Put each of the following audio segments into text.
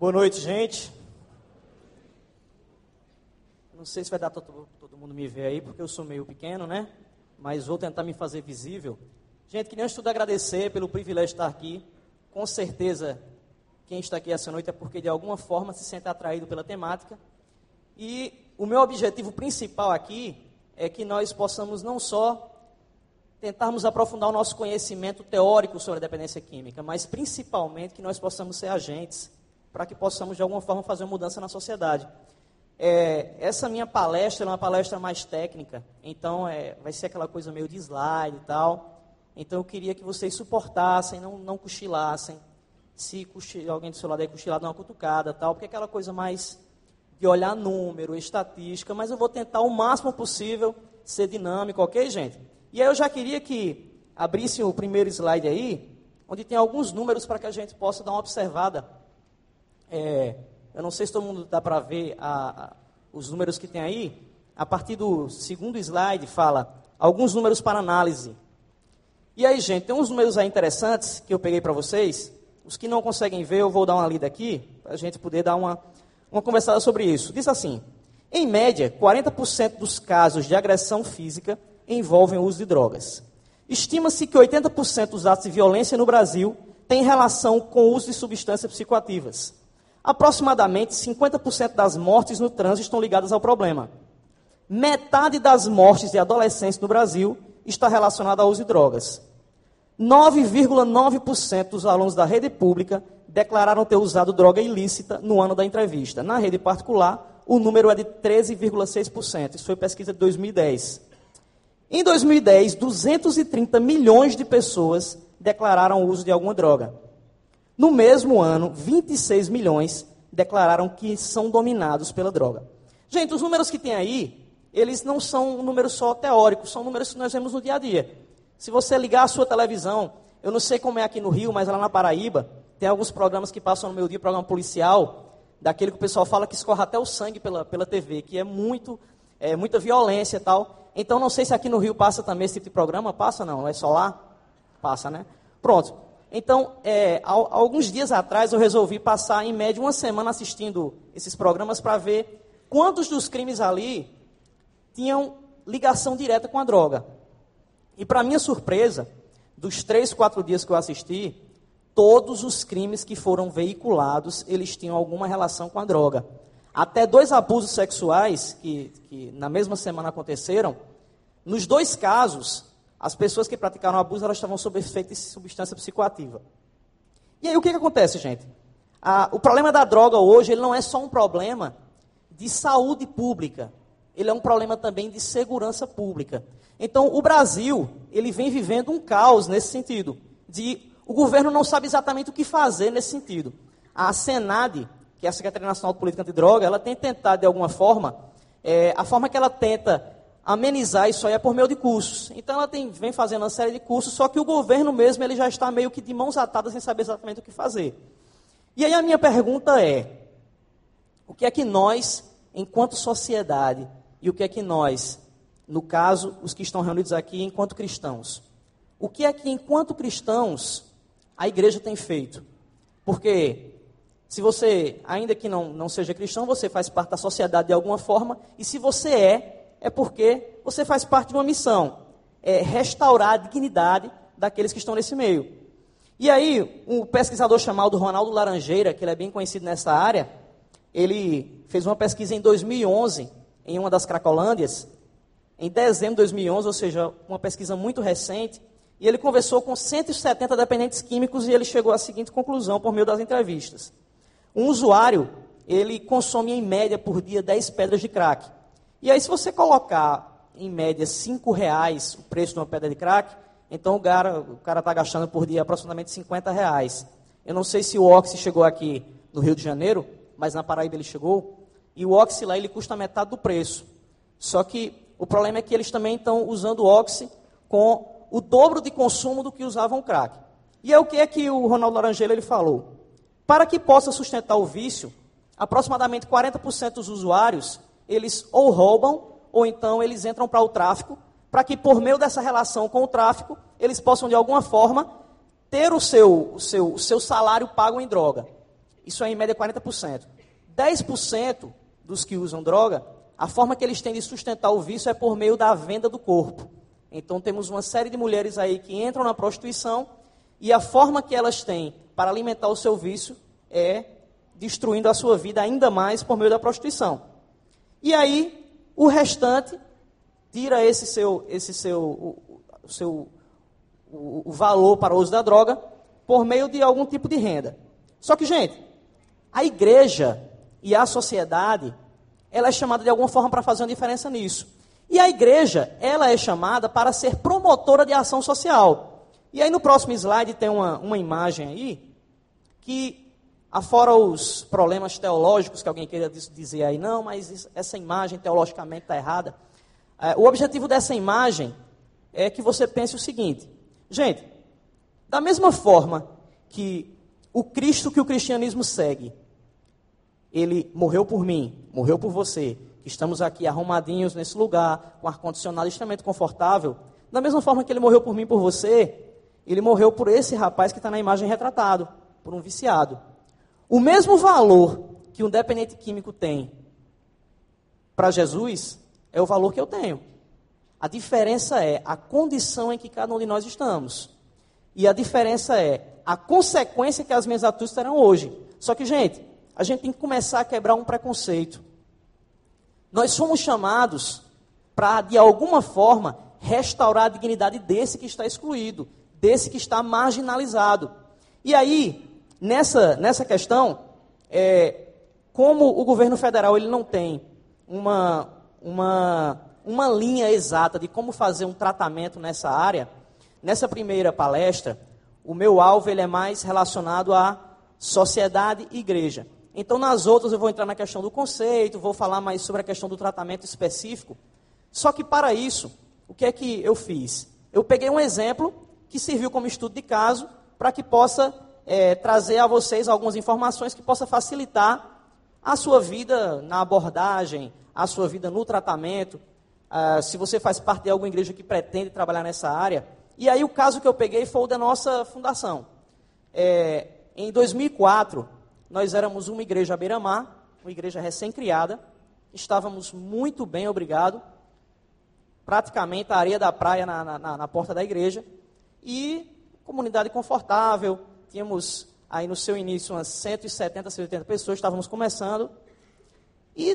Boa noite, gente. Não sei se vai dar todo, todo mundo me ver aí, porque eu sou meio pequeno, né? Mas vou tentar me fazer visível. Gente, queria antes de tudo agradecer pelo privilégio de estar aqui. Com certeza, quem está aqui essa noite é porque de alguma forma se sente atraído pela temática. E o meu objetivo principal aqui é que nós possamos não só tentarmos aprofundar o nosso conhecimento teórico sobre a dependência química, mas principalmente que nós possamos ser agentes para que possamos de alguma forma fazer uma mudança na sociedade. É, essa minha palestra é uma palestra mais técnica, então é, vai ser aquela coisa meio de slide e tal. Então eu queria que vocês suportassem, não, não cochilassem. Se cochil, alguém do seu lado aí cochilar, dá uma cutucada tal, porque é aquela coisa mais de olhar número, estatística, mas eu vou tentar o máximo possível ser dinâmico, ok, gente? E aí eu já queria que abrisse o primeiro slide aí, onde tem alguns números para que a gente possa dar uma observada. É, eu não sei se todo mundo dá para ver a, a, os números que tem aí. A partir do segundo slide fala alguns números para análise. E aí, gente, tem uns números aí interessantes que eu peguei para vocês. Os que não conseguem ver, eu vou dar uma lida aqui, para a gente poder dar uma, uma conversada sobre isso. Diz assim: em média, 40% dos casos de agressão física envolvem o uso de drogas. Estima-se que 80% dos atos de violência no Brasil têm relação com o uso de substâncias psicoativas. Aproximadamente 50% das mortes no trânsito estão ligadas ao problema. Metade das mortes de adolescentes no Brasil está relacionada ao uso de drogas. 9,9% dos alunos da rede pública declararam ter usado droga ilícita no ano da entrevista. Na rede particular, o número é de 13,6%. Isso foi pesquisa de 2010. Em 2010, 230 milhões de pessoas declararam o uso de alguma droga. No mesmo ano, 26 milhões declararam que são dominados pela droga. Gente, os números que tem aí, eles não são números só teóricos, são números que nós vemos no dia a dia. Se você ligar a sua televisão, eu não sei como é aqui no Rio, mas lá na Paraíba, tem alguns programas que passam no meu dia, programa policial, daquele que o pessoal fala que escorre até o sangue pela, pela TV, que é muito, é, muita violência e tal. Então, não sei se aqui no Rio passa também esse tipo de programa. Passa não? É só lá? Passa, né? Pronto. Então, é, alguns dias atrás eu resolvi passar em média uma semana assistindo esses programas para ver quantos dos crimes ali tinham ligação direta com a droga. E para minha surpresa, dos três, quatro dias que eu assisti, todos os crimes que foram veiculados, eles tinham alguma relação com a droga. Até dois abusos sexuais que, que na mesma semana aconteceram, nos dois casos, as pessoas que praticaram abuso elas estavam sob efeito de substância psicoativa. E aí o que, que acontece, gente? o problema da droga hoje ele não é só um problema de saúde pública, ele é um problema também de segurança pública. Então, o Brasil ele vem vivendo um caos nesse sentido, de o governo não sabe exatamente o que fazer nesse sentido. A Senad, que é a Secretaria Nacional de Política Antidroga, ela tem tentado, de alguma forma, é, a forma que ela tenta amenizar isso aí é por meio de cursos. Então ela tem, vem fazendo uma série de cursos, só que o governo mesmo ele já está meio que de mãos atadas sem saber exatamente o que fazer. E aí a minha pergunta é: o que é que nós, enquanto sociedade, e o que é que nós, no caso, os que estão reunidos aqui, enquanto cristãos, o que é que, enquanto cristãos, a igreja tem feito? Porque se você, ainda que não, não seja cristão, você faz parte da sociedade de alguma forma, e se você é, é porque você faz parte de uma missão, é restaurar a dignidade daqueles que estão nesse meio. E aí, um pesquisador chamado Ronaldo Laranjeira, que ele é bem conhecido nessa área, ele fez uma pesquisa em 2011, em uma das Cracolândias, em dezembro de 2011, ou seja, uma pesquisa muito recente, e ele conversou com 170 dependentes químicos e ele chegou à seguinte conclusão por meio das entrevistas. Um usuário, ele consome em média por dia 10 pedras de crack. E aí, se você colocar em média 5 reais o preço de uma pedra de crack, então o cara está gastando por dia aproximadamente 50 reais. Eu não sei se o Oxy chegou aqui no Rio de Janeiro, mas na Paraíba ele chegou. E o Oxy lá ele custa metade do preço. Só que o problema é que eles também estão usando o Oxy com o dobro de consumo do que usavam crack. E é o que é que o Ronaldo Laranjeira ele falou? Para que possa sustentar o vício, aproximadamente 40% dos usuários, eles ou roubam, ou então eles entram para o tráfico, para que por meio dessa relação com o tráfico, eles possam de alguma forma ter o seu, o seu, o seu salário pago em droga. Isso é em média 40%. 10% dos que usam droga, a forma que eles têm de sustentar o vício é por meio da venda do corpo. Então temos uma série de mulheres aí que entram na prostituição e a forma que elas têm para alimentar o seu vício é destruindo a sua vida ainda mais por meio da prostituição. E aí, o restante tira esse seu, esse seu, o, o seu o, o valor para o uso da droga por meio de algum tipo de renda. Só que, gente, a igreja e a sociedade, ela é chamada de alguma forma para fazer uma diferença nisso. E a igreja, ela é chamada para ser promotora de ação social. E aí no próximo slide tem uma, uma imagem aí, que afora os problemas teológicos que alguém queira dizer aí, não, mas essa imagem teologicamente está errada. É, o objetivo dessa imagem é que você pense o seguinte, gente, da mesma forma que o Cristo que o cristianismo segue, ele morreu por mim, morreu por você, que estamos aqui arrumadinhos nesse lugar, com ar-condicionado extremamente confortável, da mesma forma que ele morreu por mim por você, ele morreu por esse rapaz que está na imagem retratado, por um viciado. O mesmo valor que um dependente químico tem para Jesus é o valor que eu tenho. A diferença é a condição em que cada um de nós estamos. E a diferença é a consequência que as minhas atitudes terão hoje. Só que, gente, a gente tem que começar a quebrar um preconceito. Nós somos chamados para, de alguma forma, restaurar a dignidade desse que está excluído, desse que está marginalizado. E aí, nessa, nessa questão, é, como o governo federal ele não tem uma, uma, uma linha exata de como fazer um tratamento nessa área, nessa primeira palestra, o meu alvo ele é mais relacionado à sociedade e igreja. Então, nas outras, eu vou entrar na questão do conceito, vou falar mais sobre a questão do tratamento específico. Só que, para isso, o que é que eu fiz? Eu peguei um exemplo que serviu como estudo de caso para que possa é, trazer a vocês algumas informações que possa facilitar a sua vida na abordagem, a sua vida no tratamento. Ah, se você faz parte de alguma igreja que pretende trabalhar nessa área. E aí, o caso que eu peguei foi o da nossa fundação. É, em 2004 nós éramos uma igreja à beira-mar, uma igreja recém-criada, estávamos muito bem, obrigado, praticamente a areia da praia na, na, na porta da igreja, e comunidade confortável, tínhamos aí no seu início umas 170, 180 pessoas, estávamos começando, e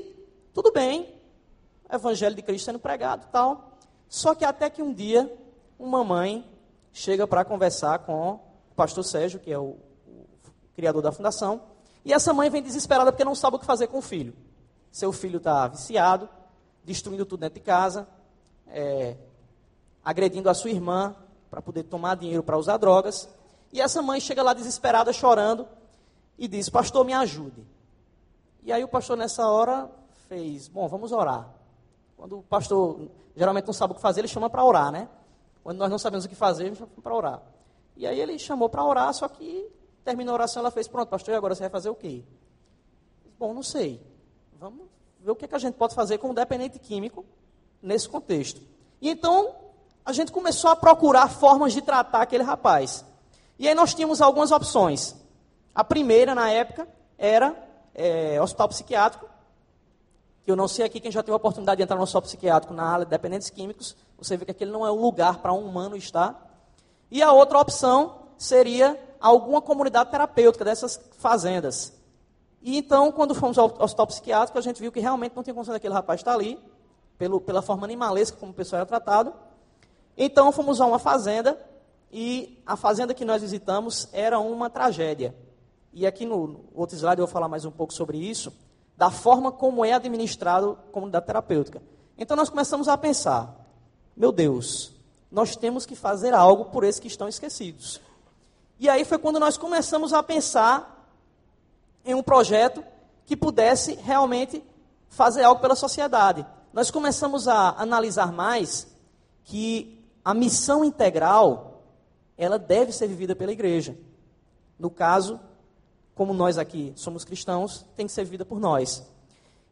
tudo bem, evangelho de Cristo sendo pregado tal, só que até que um dia, uma mãe chega para conversar com o pastor Sérgio, que é o, o criador da fundação, e essa mãe vem desesperada porque não sabe o que fazer com o filho. Seu filho está viciado, destruindo tudo dentro de casa, é, agredindo a sua irmã para poder tomar dinheiro para usar drogas. E essa mãe chega lá desesperada, chorando, e diz: Pastor, me ajude. E aí o pastor, nessa hora, fez: Bom, vamos orar. Quando o pastor geralmente não sabe o que fazer, ele chama para orar, né? Quando nós não sabemos o que fazer, ele chama para orar. E aí ele chamou para orar, só que Terminou a oração, ela fez, pronto, pastor, e agora você vai fazer o quê? Bom, não sei. Vamos ver o que, é que a gente pode fazer como dependente químico nesse contexto. E então, a gente começou a procurar formas de tratar aquele rapaz. E aí nós tínhamos algumas opções. A primeira, na época, era é, hospital psiquiátrico. Eu não sei aqui quem já teve a oportunidade de entrar no hospital psiquiátrico na área de dependentes químicos. Você vê que aquele não é o lugar para um humano estar. E a outra opção seria alguma comunidade terapêutica dessas fazendas. E então, quando fomos ao hospital psiquiátrico, a gente viu que realmente não tinha condição daquele rapaz estar ali, pelo, pela forma animalesca como o pessoal era tratado. Então, fomos a uma fazenda, e a fazenda que nós visitamos era uma tragédia. E aqui no outro slide eu vou falar mais um pouco sobre isso, da forma como é administrado a comunidade terapêutica. Então, nós começamos a pensar, meu Deus, nós temos que fazer algo por esses que estão esquecidos. E aí foi quando nós começamos a pensar em um projeto que pudesse realmente fazer algo pela sociedade. Nós começamos a analisar mais que a missão integral ela deve ser vivida pela igreja. No caso, como nós aqui somos cristãos, tem que ser vivida por nós.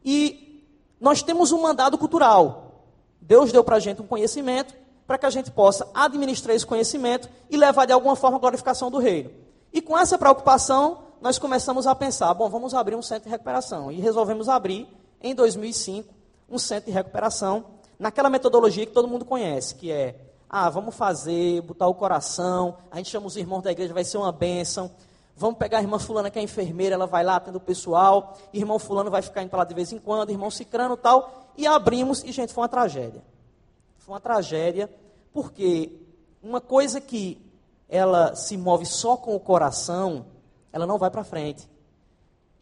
E nós temos um mandado cultural. Deus deu para a gente um conhecimento para que a gente possa administrar esse conhecimento e levar de alguma forma a glorificação do reino. E com essa preocupação, nós começamos a pensar, bom, vamos abrir um centro de recuperação. E resolvemos abrir, em 2005, um centro de recuperação, naquela metodologia que todo mundo conhece, que é, ah, vamos fazer, botar o coração, a gente chama os irmãos da igreja, vai ser uma bênção. Vamos pegar a irmã fulana que é enfermeira, ela vai lá atendo o pessoal, irmão fulano vai ficar indo para lá de vez em quando, irmão cicrano tal, e abrimos, e gente, foi uma tragédia. Foi uma tragédia, porque uma coisa que ela se move só com o coração, ela não vai para frente.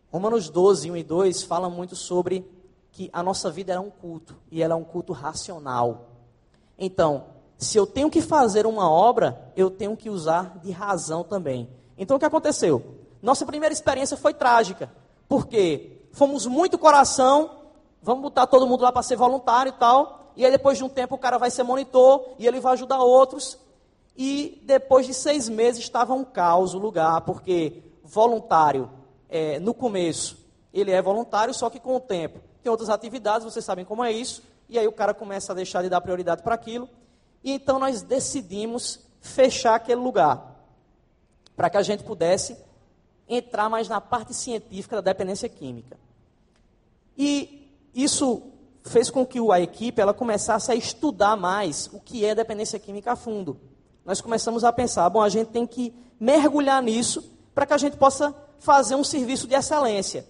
Romanos 12, 1 e 2 fala muito sobre que a nossa vida é um culto, e ela é um culto racional. Então, se eu tenho que fazer uma obra, eu tenho que usar de razão também. Então, o que aconteceu? Nossa primeira experiência foi trágica, porque fomos muito coração, vamos botar todo mundo lá para ser voluntário e tal, e aí depois de um tempo o cara vai ser monitor, e ele vai ajudar outros, e depois de seis meses estava um caos o lugar, porque voluntário, é, no começo, ele é voluntário, só que com o tempo tem outras atividades, vocês sabem como é isso, e aí o cara começa a deixar de dar prioridade para aquilo, e então nós decidimos fechar aquele lugar, para que a gente pudesse entrar mais na parte científica da dependência química. E isso fez com que a equipe ela começasse a estudar mais o que é dependência química a fundo. Nós começamos a pensar, bom, a gente tem que mergulhar nisso para que a gente possa fazer um serviço de excelência.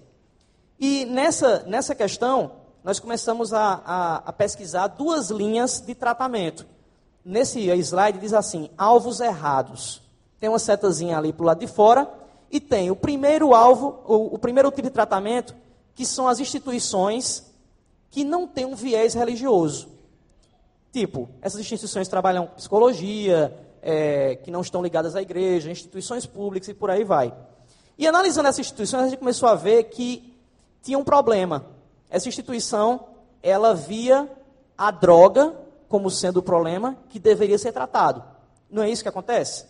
E nessa, nessa questão, nós começamos a, a, a pesquisar duas linhas de tratamento. Nesse slide diz assim: alvos errados. Tem uma setazinha ali para o lado de fora, e tem o primeiro alvo, o, o primeiro tipo de tratamento, que são as instituições que não têm um viés religioso. Tipo, essas instituições trabalham psicologia, é, que não estão ligadas à igreja, instituições públicas e por aí vai. E analisando essas instituições, a gente começou a ver que tinha um problema. Essa instituição, ela via a droga como sendo o problema que deveria ser tratado. Não é isso que acontece?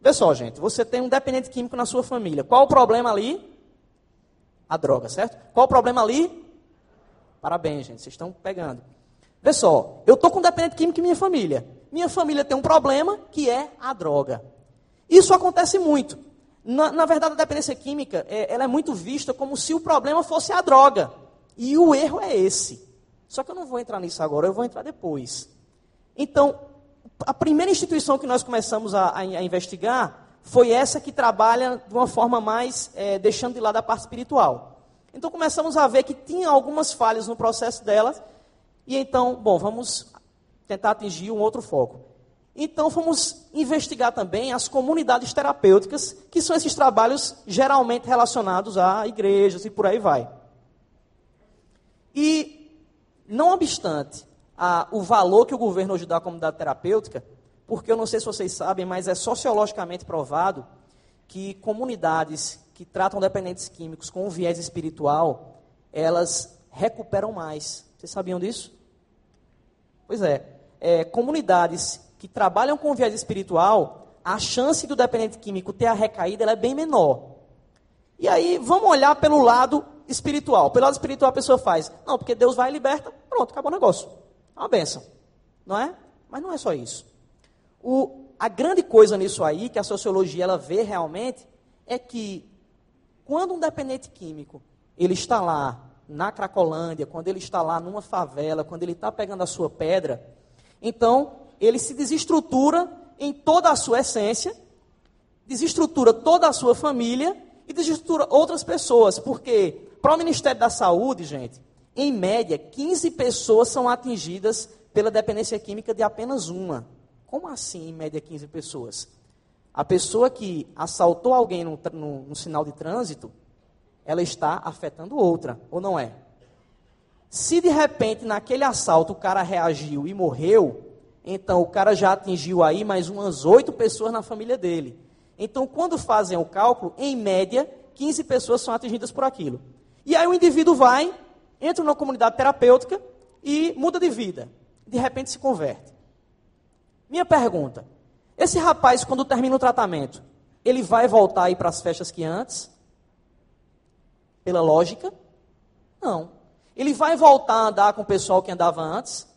Vê só, gente, você tem um dependente químico na sua família. Qual o problema ali? A droga, certo? Qual o problema ali? Parabéns, gente, vocês estão pegando. Vê só, eu estou com um dependente químico em minha família. Minha família tem um problema que é a droga. Isso acontece muito. Na, na verdade, a dependência química é, ela é muito vista como se o problema fosse a droga. E o erro é esse. Só que eu não vou entrar nisso agora, eu vou entrar depois. Então, a primeira instituição que nós começamos a, a, investigar foi essa que trabalha de uma forma mais é, deixando de lado a parte espiritual. Então começamos a ver que tinha algumas falhas no processo delas e então, bom, vamos tentar atingir um outro foco. Então, fomos investigar também as comunidades terapêuticas, que são esses trabalhos geralmente relacionados a igrejas e por aí vai. E, não obstante a, o valor que o governo hoje dá à comunidade terapêutica, porque eu não sei se vocês sabem, mas é sociologicamente provado que comunidades que tratam dependentes químicos com um viés espiritual, elas recuperam mais. Vocês sabiam disso? Pois é, é, comunidades que trabalham com viés espiritual, a chance do dependente químico ter a recaída é bem menor. E aí, vamos olhar pelo lado espiritual. Pelo lado espiritual, a pessoa faz, não, porque Deus vai e liberta, pronto, acabou o negócio. É uma benção. Não é? Mas não é só isso. O, a grande coisa nisso aí, que a sociologia ela vê realmente, é que quando um dependente químico ele está lá na Cracolândia, quando ele está lá numa favela, quando ele está pegando a sua pedra, então ele se desestrutura em toda a sua essência, desestrutura toda a sua família e desestrutura outras pessoas, porque para o Ministério da Saúde, gente, em média, 15 pessoas são atingidas pela dependência química de apenas uma. Como assim, em média, 15 pessoas? A pessoa que assaltou alguém no, no, no sinal de trânsito, ela está afetando outra, ou não é? Se de repente naquele assalto o cara reagiu e morreu, então o cara já atingiu aí mais umas oito pessoas na família dele. Então, quando fazem o cálculo, em média, 15 pessoas são atingidas por aquilo. E aí o indivíduo vai, entra numa comunidade terapêutica e muda de vida. De repente se converte. Minha pergunta: esse rapaz, quando termina o tratamento, ele vai voltar a ir para as festas que antes? Pela lógica? Não. Ele vai voltar a andar com o pessoal que andava antes?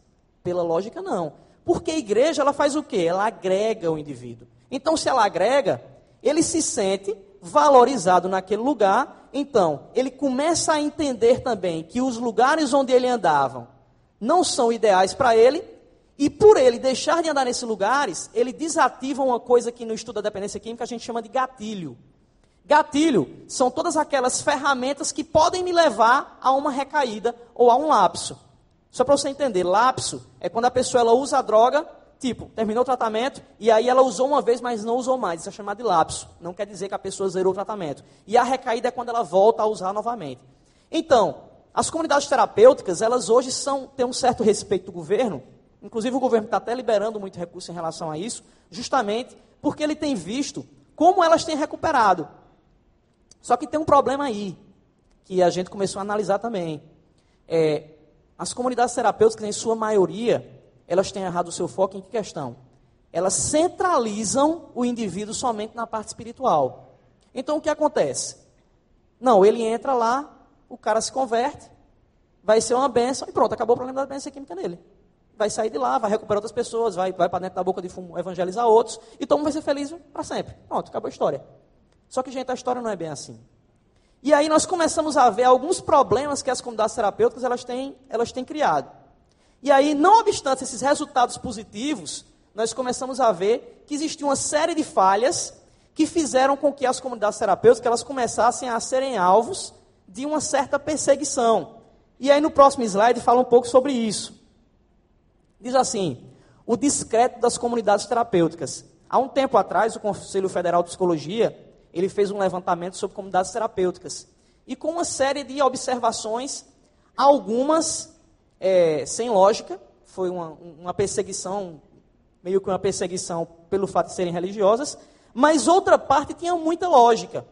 Pela lógica, não. Porque a igreja, ela faz o quê? Ela agrega o indivíduo. Então, se ela agrega, ele se sente valorizado naquele lugar, então ele começa a entender também que os lugares onde ele andava não são ideais para ele, e por ele deixar de andar nesses lugares, ele desativa uma coisa que no estudo da dependência química a gente chama de gatilho. Gatilho são todas aquelas ferramentas que podem me levar a uma recaída ou a um lapso. Só para você entender, lapso é quando a pessoa ela usa a droga, tipo, terminou o tratamento e aí ela usou uma vez, mas não usou mais. Isso é chamado de lapso. Não quer dizer que a pessoa zerou o tratamento. E a recaída é quando ela volta a usar novamente. Então, as comunidades terapêuticas, elas hoje são, têm um certo respeito do governo, inclusive o governo está até liberando muito recurso em relação a isso, justamente porque ele tem visto como elas têm recuperado. Só que tem um problema aí, que a gente começou a analisar também. É, as comunidades terapêuticas, em sua maioria, elas têm errado o seu foco em que questão? Elas centralizam o indivíduo somente na parte espiritual. Então o que acontece? Não, ele entra lá, o cara se converte, vai ser uma benção e pronto, acabou o problema da doença química nele. Vai sair de lá, vai recuperar outras pessoas, vai, vai para dentro da boca de fumo evangelizar outros, e todo mundo vai ser feliz para sempre. Pronto, acabou a história. Só que, gente, a história não é bem assim. E aí nós começamos a ver alguns problemas que as comunidades terapêuticas elas têm, elas têm criado. E aí, não obstante esses resultados positivos, nós começamos a ver que existia uma série de falhas que fizeram com que as comunidades terapêuticas elas começassem a serem alvos de uma certa perseguição. E aí no próximo slide fala um pouco sobre isso. Diz assim: o discreto das comunidades terapêuticas. Há um tempo atrás, o Conselho Federal de Psicologia ele fez um levantamento sobre comunidades terapêuticas. E com uma série de observações, algumas é, sem lógica, foi uma, uma perseguição, meio que uma perseguição pelo fato de serem religiosas, mas outra parte tinha muita lógica.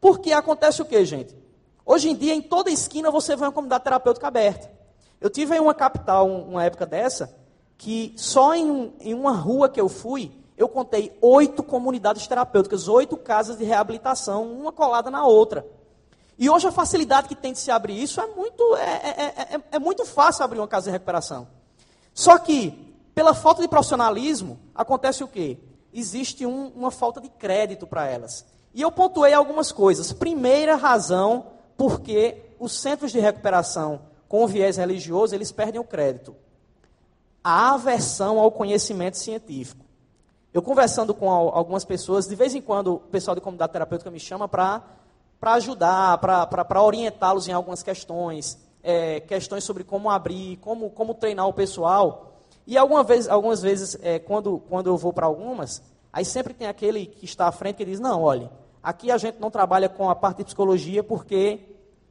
Porque acontece o que, gente? Hoje em dia, em toda esquina, você vê uma comunidade terapêutica aberta. Eu tive em uma capital, uma época dessa, que só em, em uma rua que eu fui, eu contei oito comunidades terapêuticas, oito casas de reabilitação, uma colada na outra. E hoje a facilidade que tem de se abrir isso é muito, é, é, é, é muito fácil abrir uma casa de recuperação. Só que, pela falta de profissionalismo, acontece o quê? Existe um, uma falta de crédito para elas. E eu pontuei algumas coisas. Primeira razão, porque os centros de recuperação com viés religioso, eles perdem o crédito. A aversão ao conhecimento científico. Eu conversando com algumas pessoas, de vez em quando o pessoal de comunidade terapêutica me chama para ajudar, para orientá-los em algumas questões, é, questões sobre como abrir, como, como treinar o pessoal. E alguma vez, algumas vezes, é, quando, quando eu vou para algumas, aí sempre tem aquele que está à frente que diz, não, olha, aqui a gente não trabalha com a parte de psicologia porque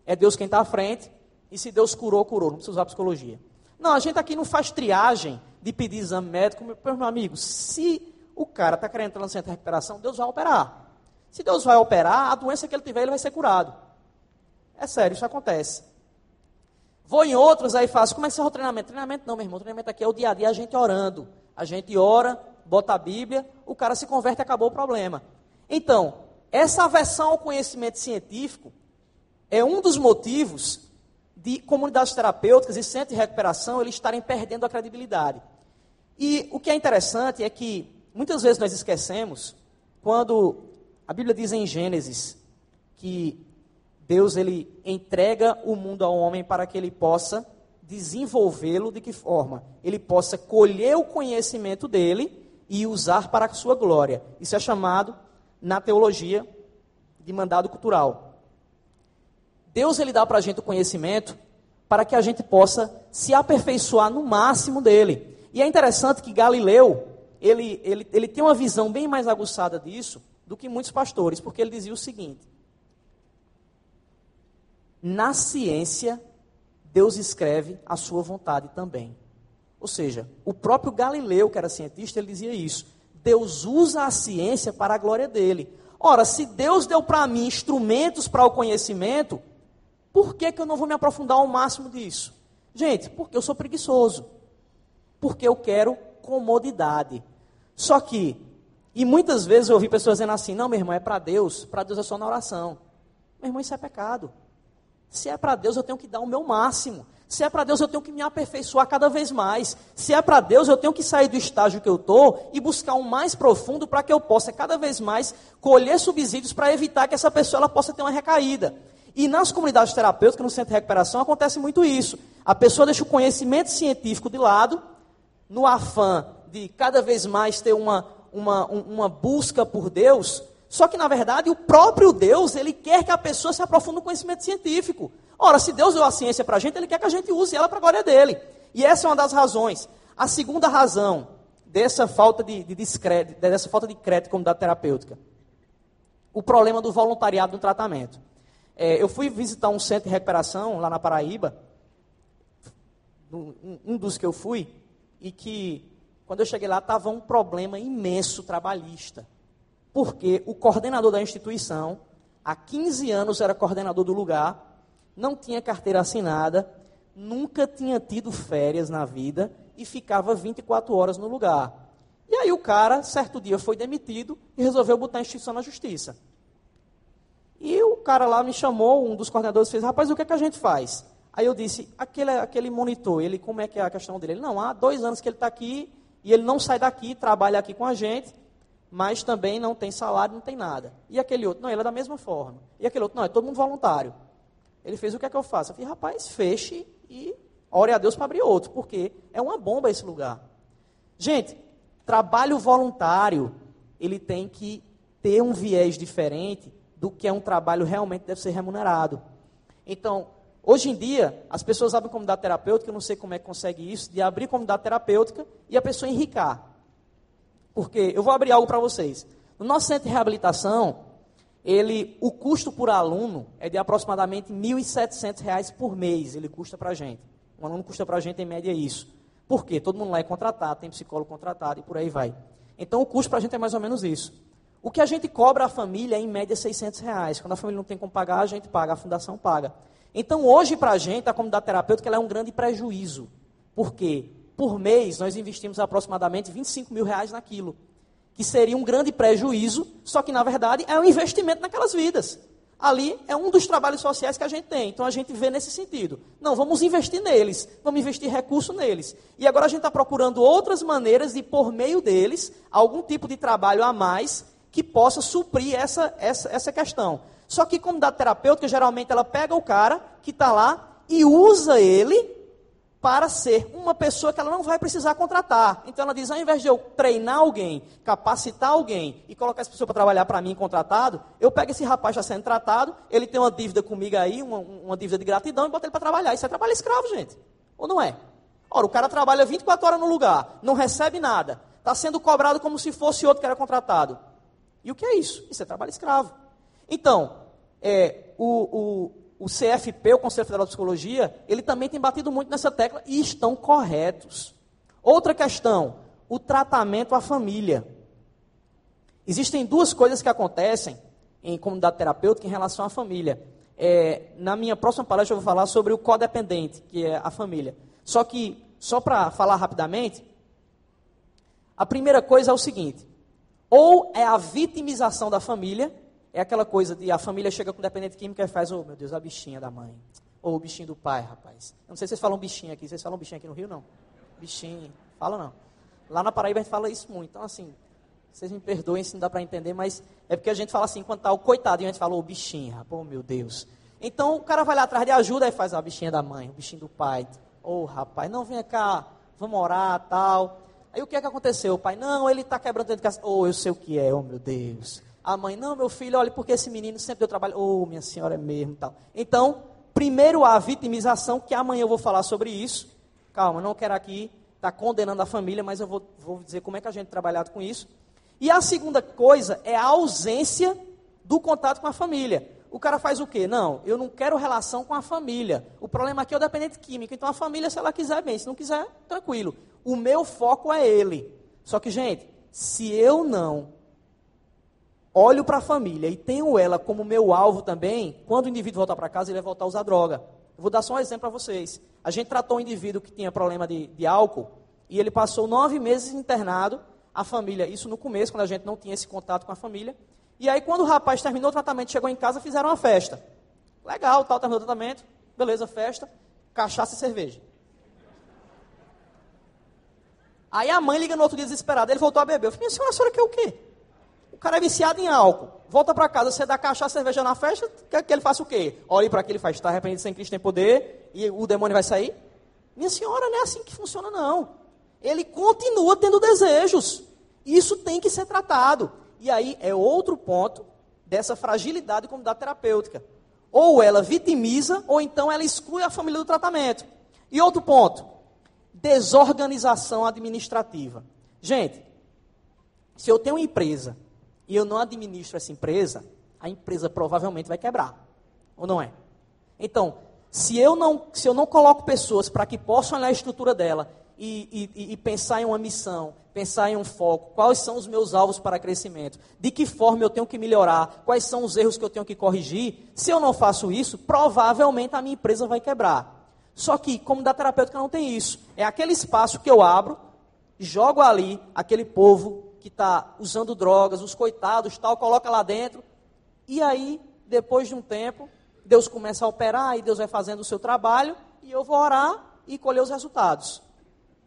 é Deus quem está à frente, e se Deus curou, curou, não precisa usar psicologia. Não, a gente aqui não faz triagem de pedir exame médico, meu amigo, se o cara está querendo entrar no centro de recuperação, Deus vai operar. Se Deus vai operar, a doença que ele tiver, ele vai ser curado. É sério, isso acontece. Vou em outros, aí faço, como é que é o treinamento? Treinamento não, meu irmão, treinamento aqui é o dia a dia, a gente orando. A gente ora, bota a Bíblia, o cara se converte e acabou o problema. Então, essa aversão ao conhecimento científico é um dos motivos de comunidades terapêuticas e centros de recuperação eles estarem perdendo a credibilidade. E o que é interessante é que Muitas vezes nós esquecemos quando a Bíblia diz em Gênesis que Deus ele entrega o mundo ao homem para que ele possa desenvolvê-lo de que forma? Ele possa colher o conhecimento dele e usar para a sua glória. Isso é chamado na teologia de mandado cultural. Deus ele dá para a gente o conhecimento para que a gente possa se aperfeiçoar no máximo dele. E é interessante que Galileu, ele, ele, ele tem uma visão bem mais aguçada disso do que muitos pastores, porque ele dizia o seguinte: na ciência, Deus escreve a sua vontade também. Ou seja, o próprio Galileu, que era cientista, ele dizia isso. Deus usa a ciência para a glória dele. Ora, se Deus deu para mim instrumentos para o conhecimento, por que, que eu não vou me aprofundar ao máximo disso? Gente, porque eu sou preguiçoso. Porque eu quero comodidade. Só que, e muitas vezes eu ouvi pessoas dizendo assim: não, meu irmão, é para Deus, para Deus é só na oração. Meu irmão, isso é pecado. Se é para Deus, eu tenho que dar o meu máximo. Se é para Deus, eu tenho que me aperfeiçoar cada vez mais. Se é para Deus, eu tenho que sair do estágio que eu estou e buscar um mais profundo para que eu possa cada vez mais colher subsídios para evitar que essa pessoa ela possa ter uma recaída. E nas comunidades terapêuticas, no centro de recuperação, acontece muito isso. A pessoa deixa o conhecimento científico de lado, no afã de cada vez mais ter uma, uma, uma busca por Deus, só que, na verdade, o próprio Deus, ele quer que a pessoa se aprofunde no conhecimento científico. Ora, se Deus deu a ciência para a gente, ele quer que a gente use ela para a glória dele. E essa é uma das razões. A segunda razão dessa falta de, de descrédito, dessa falta de crédito como da terapêutica, o problema do voluntariado no tratamento. É, eu fui visitar um centro de recuperação lá na Paraíba, um, um dos que eu fui, e que, quando eu cheguei lá, estava um problema imenso trabalhista porque o coordenador da instituição, há 15 anos era coordenador do lugar, não tinha carteira assinada, nunca tinha tido férias na vida e ficava 24 horas no lugar. E aí o cara, certo dia, foi demitido e resolveu botar a instituição na justiça. E o cara lá me chamou, um dos coordenadores fez, rapaz, o que é que a gente faz? Aí eu disse, aquele, aquele monitor, ele, como é que é a questão dele? Ele, não, há dois anos que ele está aqui e ele não sai daqui, trabalha aqui com a gente, mas também não tem salário, não tem nada. E aquele outro, não, ele é da mesma forma. E aquele outro, não, é todo mundo voluntário. Ele fez o que é que eu faço? Eu falei, rapaz, feche e ore a Deus para abrir outro, porque é uma bomba esse lugar. Gente, trabalho voluntário, ele tem que ter um viés diferente do que é um trabalho realmente deve ser remunerado. Então, hoje em dia, as pessoas abrem comunidade terapêutica, eu não sei como é que consegue isso, de abrir comunidade terapêutica e a pessoa enricar. Porque eu vou abrir algo para vocês. No nosso centro de reabilitação, ele, o custo por aluno é de aproximadamente R$ 1.700 por mês. Ele custa para a gente. Um aluno custa para a gente em média isso. Por quê? Todo mundo lá é contratado, tem psicólogo contratado e por aí vai. Então o custo para a gente é mais ou menos isso. O que a gente cobra à família é em média 600 reais. Quando a família não tem como pagar, a gente paga, a fundação paga. Então hoje para a gente, a comunidade terapêutica é um grande prejuízo. Por quê? por mês, nós investimos aproximadamente 25 mil reais naquilo. Que seria um grande prejuízo, só que na verdade é um investimento naquelas vidas. Ali é um dos trabalhos sociais que a gente tem. Então a gente vê nesse sentido. Não, vamos investir neles, vamos investir recurso neles. E agora a gente está procurando outras maneiras de, por meio deles, algum tipo de trabalho a mais que possa suprir essa, essa, essa questão. Só que, como da terapêutica, geralmente ela pega o cara que está lá e usa ele para ser uma pessoa que ela não vai precisar contratar. Então ela diz, ao invés de eu treinar alguém, capacitar alguém e colocar essa pessoa para trabalhar para mim contratado, eu pego esse rapaz já sendo tratado, ele tem uma dívida comigo aí, uma, uma dívida de gratidão, e boto ele para trabalhar. Isso é trabalho escravo, gente. Ou não é? Ora, o cara trabalha 24 horas no lugar, não recebe nada, está sendo cobrado como se fosse outro que era contratado. E o que é isso? Isso é trabalho escravo. Então, é, o, o o CFP, o Conselho Federal de Psicologia, ele também tem batido muito nessa tecla e estão corretos. Outra questão, o tratamento à família. Existem duas coisas que acontecem em comunidade terapêutica em relação à família. É, na minha próxima palestra eu vou falar sobre o codependente, que é a família. Só que, só para falar rapidamente, a primeira coisa é o seguinte: ou é a vitimização da família, é aquela coisa de a família chega com dependente químico e faz, oh meu Deus, a bichinha da mãe. Ou o bichinho do pai, rapaz. Eu não sei se vocês falam bichinho aqui. Vocês falam bichinho aqui no Rio, não? Bichinho. Fala não. Lá na Paraíba a gente fala isso muito. Então, assim, vocês me perdoem se não dá para entender, mas é porque a gente fala assim, enquanto tá o coitado, e a gente fala, ô oh, bichinho, rapaz, oh meu Deus. Então o cara vai lá atrás de ajuda e faz a bichinha da mãe, o bichinho do pai. Ô oh, rapaz, não vem cá, vamos orar, tal. Aí o que é que aconteceu? O pai, não, ele está quebrando dentro de casa. Ô, oh, eu sei o que é, oh meu Deus. A mãe, não, meu filho, olha, porque esse menino sempre deu trabalho. Oh, minha senhora, é mesmo tal. Então, primeiro a vitimização, que amanhã eu vou falar sobre isso. Calma, não quero aqui estar tá condenando a família, mas eu vou, vou dizer como é que a gente trabalhado com isso. E a segunda coisa é a ausência do contato com a família. O cara faz o quê? Não, eu não quero relação com a família. O problema aqui é o dependente químico. Então a família, se ela quiser, bem. Se não quiser, tranquilo. O meu foco é ele. Só que, gente, se eu não olho para a família e tenho ela como meu alvo também, quando o indivíduo voltar para casa, ele vai voltar a usar droga. Eu vou dar só um exemplo para vocês. A gente tratou um indivíduo que tinha problema de, de álcool e ele passou nove meses internado, a família, isso no começo, quando a gente não tinha esse contato com a família. E aí, quando o rapaz terminou o tratamento, chegou em casa, fizeram uma festa. Legal, tal, terminou o tratamento, beleza, festa. cachaça e cerveja. Aí a mãe liga no outro dia desesperada, ele voltou a beber. Eu falei, minha senhora, a senhora quer o quê? O cara é viciado em álcool. Volta para casa, você dá cachaça, cerveja na festa, quer que ele faça o quê? Olhe para aquele e faz, está arrependido sem Cristo tem poder e o demônio vai sair? Minha senhora, não é assim que funciona, não. Ele continua tendo desejos. Isso tem que ser tratado. E aí é outro ponto dessa fragilidade como da terapêutica. Ou ela vitimiza, ou então ela exclui a família do tratamento. E outro ponto, desorganização administrativa. Gente, se eu tenho uma empresa e eu não administro essa empresa, a empresa provavelmente vai quebrar. Ou não é? Então, se eu não, se eu não coloco pessoas para que possam olhar a estrutura dela e, e, e, pensar em uma missão, pensar em um foco, quais são os meus alvos para crescimento, de que forma eu tenho que melhorar, quais são os erros que eu tenho que corrigir, se eu não faço isso, provavelmente a minha empresa vai quebrar. Só que, como da terapêutica, não tem isso. É aquele espaço que eu abro, jogo ali aquele povo que está usando drogas, os coitados, tal, coloca lá dentro, e aí, depois de um tempo, Deus começa a operar e Deus vai fazendo o seu trabalho, e eu vou orar e colher os resultados.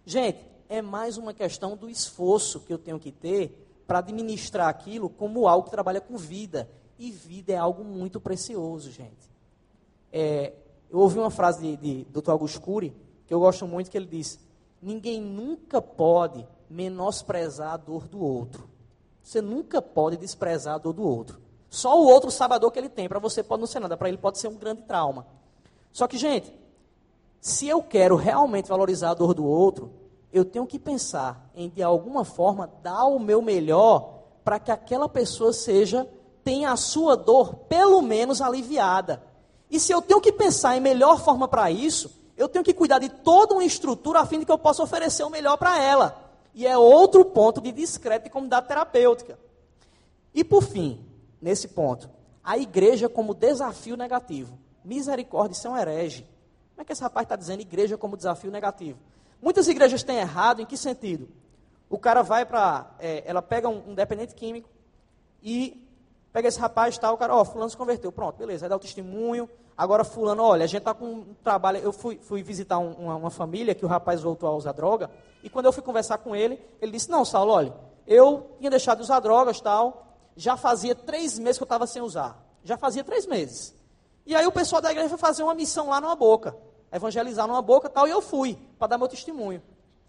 Gente, é mais uma questão do esforço que eu tenho que ter para administrar aquilo como algo que trabalha com vida. E vida é algo muito precioso, gente. É, eu ouvi uma frase de, de Dr. Augusto Cury, que eu gosto muito, que ele disse: Ninguém nunca pode menosprezar a dor do outro. Você nunca pode desprezar a dor do outro. Só o outro sabe a dor que ele tem. Para você pode não ser nada, para ele pode ser um grande trauma. Só que, gente, se eu quero realmente valorizar a dor do outro, eu tenho que pensar em, de alguma forma, dar o meu melhor para que aquela pessoa seja, tenha a sua dor pelo menos aliviada. E se eu tenho que pensar em melhor forma para isso, eu tenho que cuidar de toda uma estrutura a fim de que eu possa oferecer o melhor para ela. E é outro ponto de discreto de comunidade terapêutica. E por fim, nesse ponto, a igreja como desafio negativo. Misericórdia, isso é um herege. Como é que esse rapaz está dizendo igreja como desafio negativo? Muitas igrejas têm errado, em que sentido? O cara vai para. É, ela pega um, um, dependente químico e pega esse rapaz tal, o cara, ó, fulano se converteu, pronto, beleza, vai dar o testemunho. Agora, fulano, olha, a gente está com um trabalho. Eu fui, fui visitar um, uma, uma, família que o rapaz voltou a usar droga. E quando eu fui conversar com ele, ele disse: Não, Saulo, olha, eu tinha deixado de usar drogas tal. Já fazia três meses que eu estava sem usar. Já fazia três meses. E aí o pessoal da igreja foi fazer uma missão lá numa boca evangelizar numa boca tal, e eu fui para dar meu testemunho.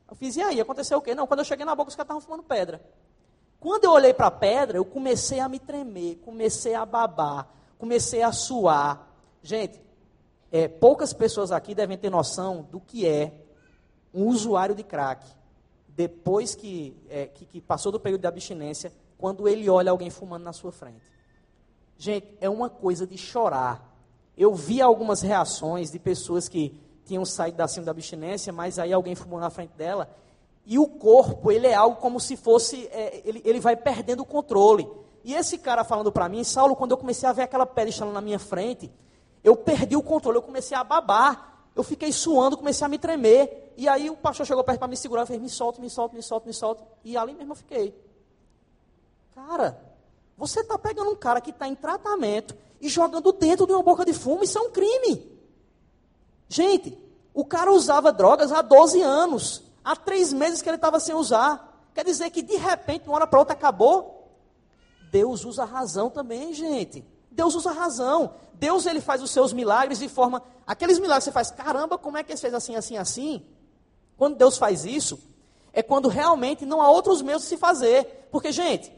Eu fiz, e aí, aconteceu o quê? Não, quando eu cheguei na boca, os caras estavam fumando pedra. Quando eu olhei para a pedra, eu comecei a me tremer, comecei a babar, comecei a suar. Gente, é, poucas pessoas aqui devem ter noção do que é um usuário de crack. Depois que, é, que, que passou do período de abstinência, quando ele olha alguém fumando na sua frente. Gente, é uma coisa de chorar eu vi algumas reações de pessoas que tinham saído da cima da abstinência, mas aí alguém fumou na frente dela. E o corpo, ele é algo como se fosse, é, ele, ele vai perdendo o controle. E esse cara falando para mim, Saulo, quando eu comecei a ver aquela pedra estando na minha frente, eu perdi o controle, eu comecei a babar, eu fiquei suando, comecei a me tremer. E aí o pastor chegou perto para me segurar e fez, me solta, me solta, me solta, me solta. E ali mesmo eu fiquei. Cara, você está pegando um cara que está em tratamento, e jogando dentro de uma boca de fumo. Isso é um crime. Gente, o cara usava drogas há 12 anos. Há três meses que ele estava sem usar. Quer dizer que de repente, de uma hora para outra, acabou? Deus usa a razão também, gente. Deus usa a razão. Deus ele faz os seus milagres de forma. Aqueles milagres que você faz, caramba, como é que ele fez assim, assim, assim? Quando Deus faz isso, é quando realmente não há outros meios de se fazer. Porque, gente,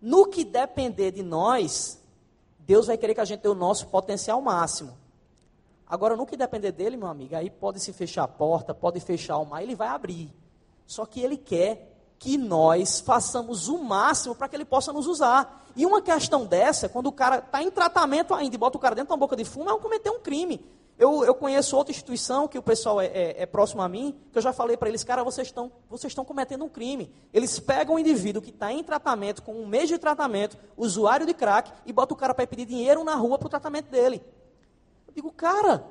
no que depender de nós, Deus vai querer que a gente dê o nosso potencial máximo. Agora, no que depender dele, meu amigo, aí pode se fechar a porta, pode fechar o mar, ele vai abrir. Só que ele quer que nós façamos o máximo para que ele possa nos usar. E uma questão dessa, quando o cara está em tratamento ainda e bota o cara dentro de uma boca de fumo, é um cometer um crime. Eu, eu conheço outra instituição que o pessoal é, é, é próximo a mim, que eu já falei para eles, cara, vocês estão vocês cometendo um crime. Eles pegam um indivíduo que está em tratamento, com um mês de tratamento, usuário de crack, e botam o cara para pedir dinheiro na rua para o tratamento dele. Eu digo, cara,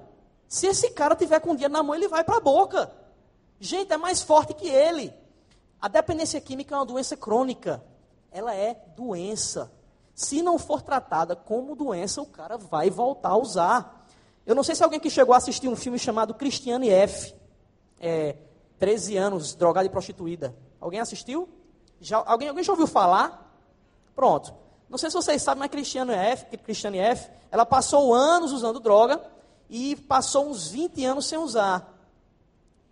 se esse cara tiver com dinheiro na mão, ele vai para a boca. Gente, é mais forte que ele. A dependência química é uma doença crônica. Ela é doença. Se não for tratada como doença, o cara vai voltar a usar. Eu não sei se alguém que chegou a assistir um filme chamado Cristiane F. É, 13 anos, drogada e prostituída. Alguém assistiu? Já, alguém, alguém já ouviu falar? Pronto. Não sei se vocês sabem, mas Cristiane F, Cristiane F, ela passou anos usando droga e passou uns 20 anos sem usar.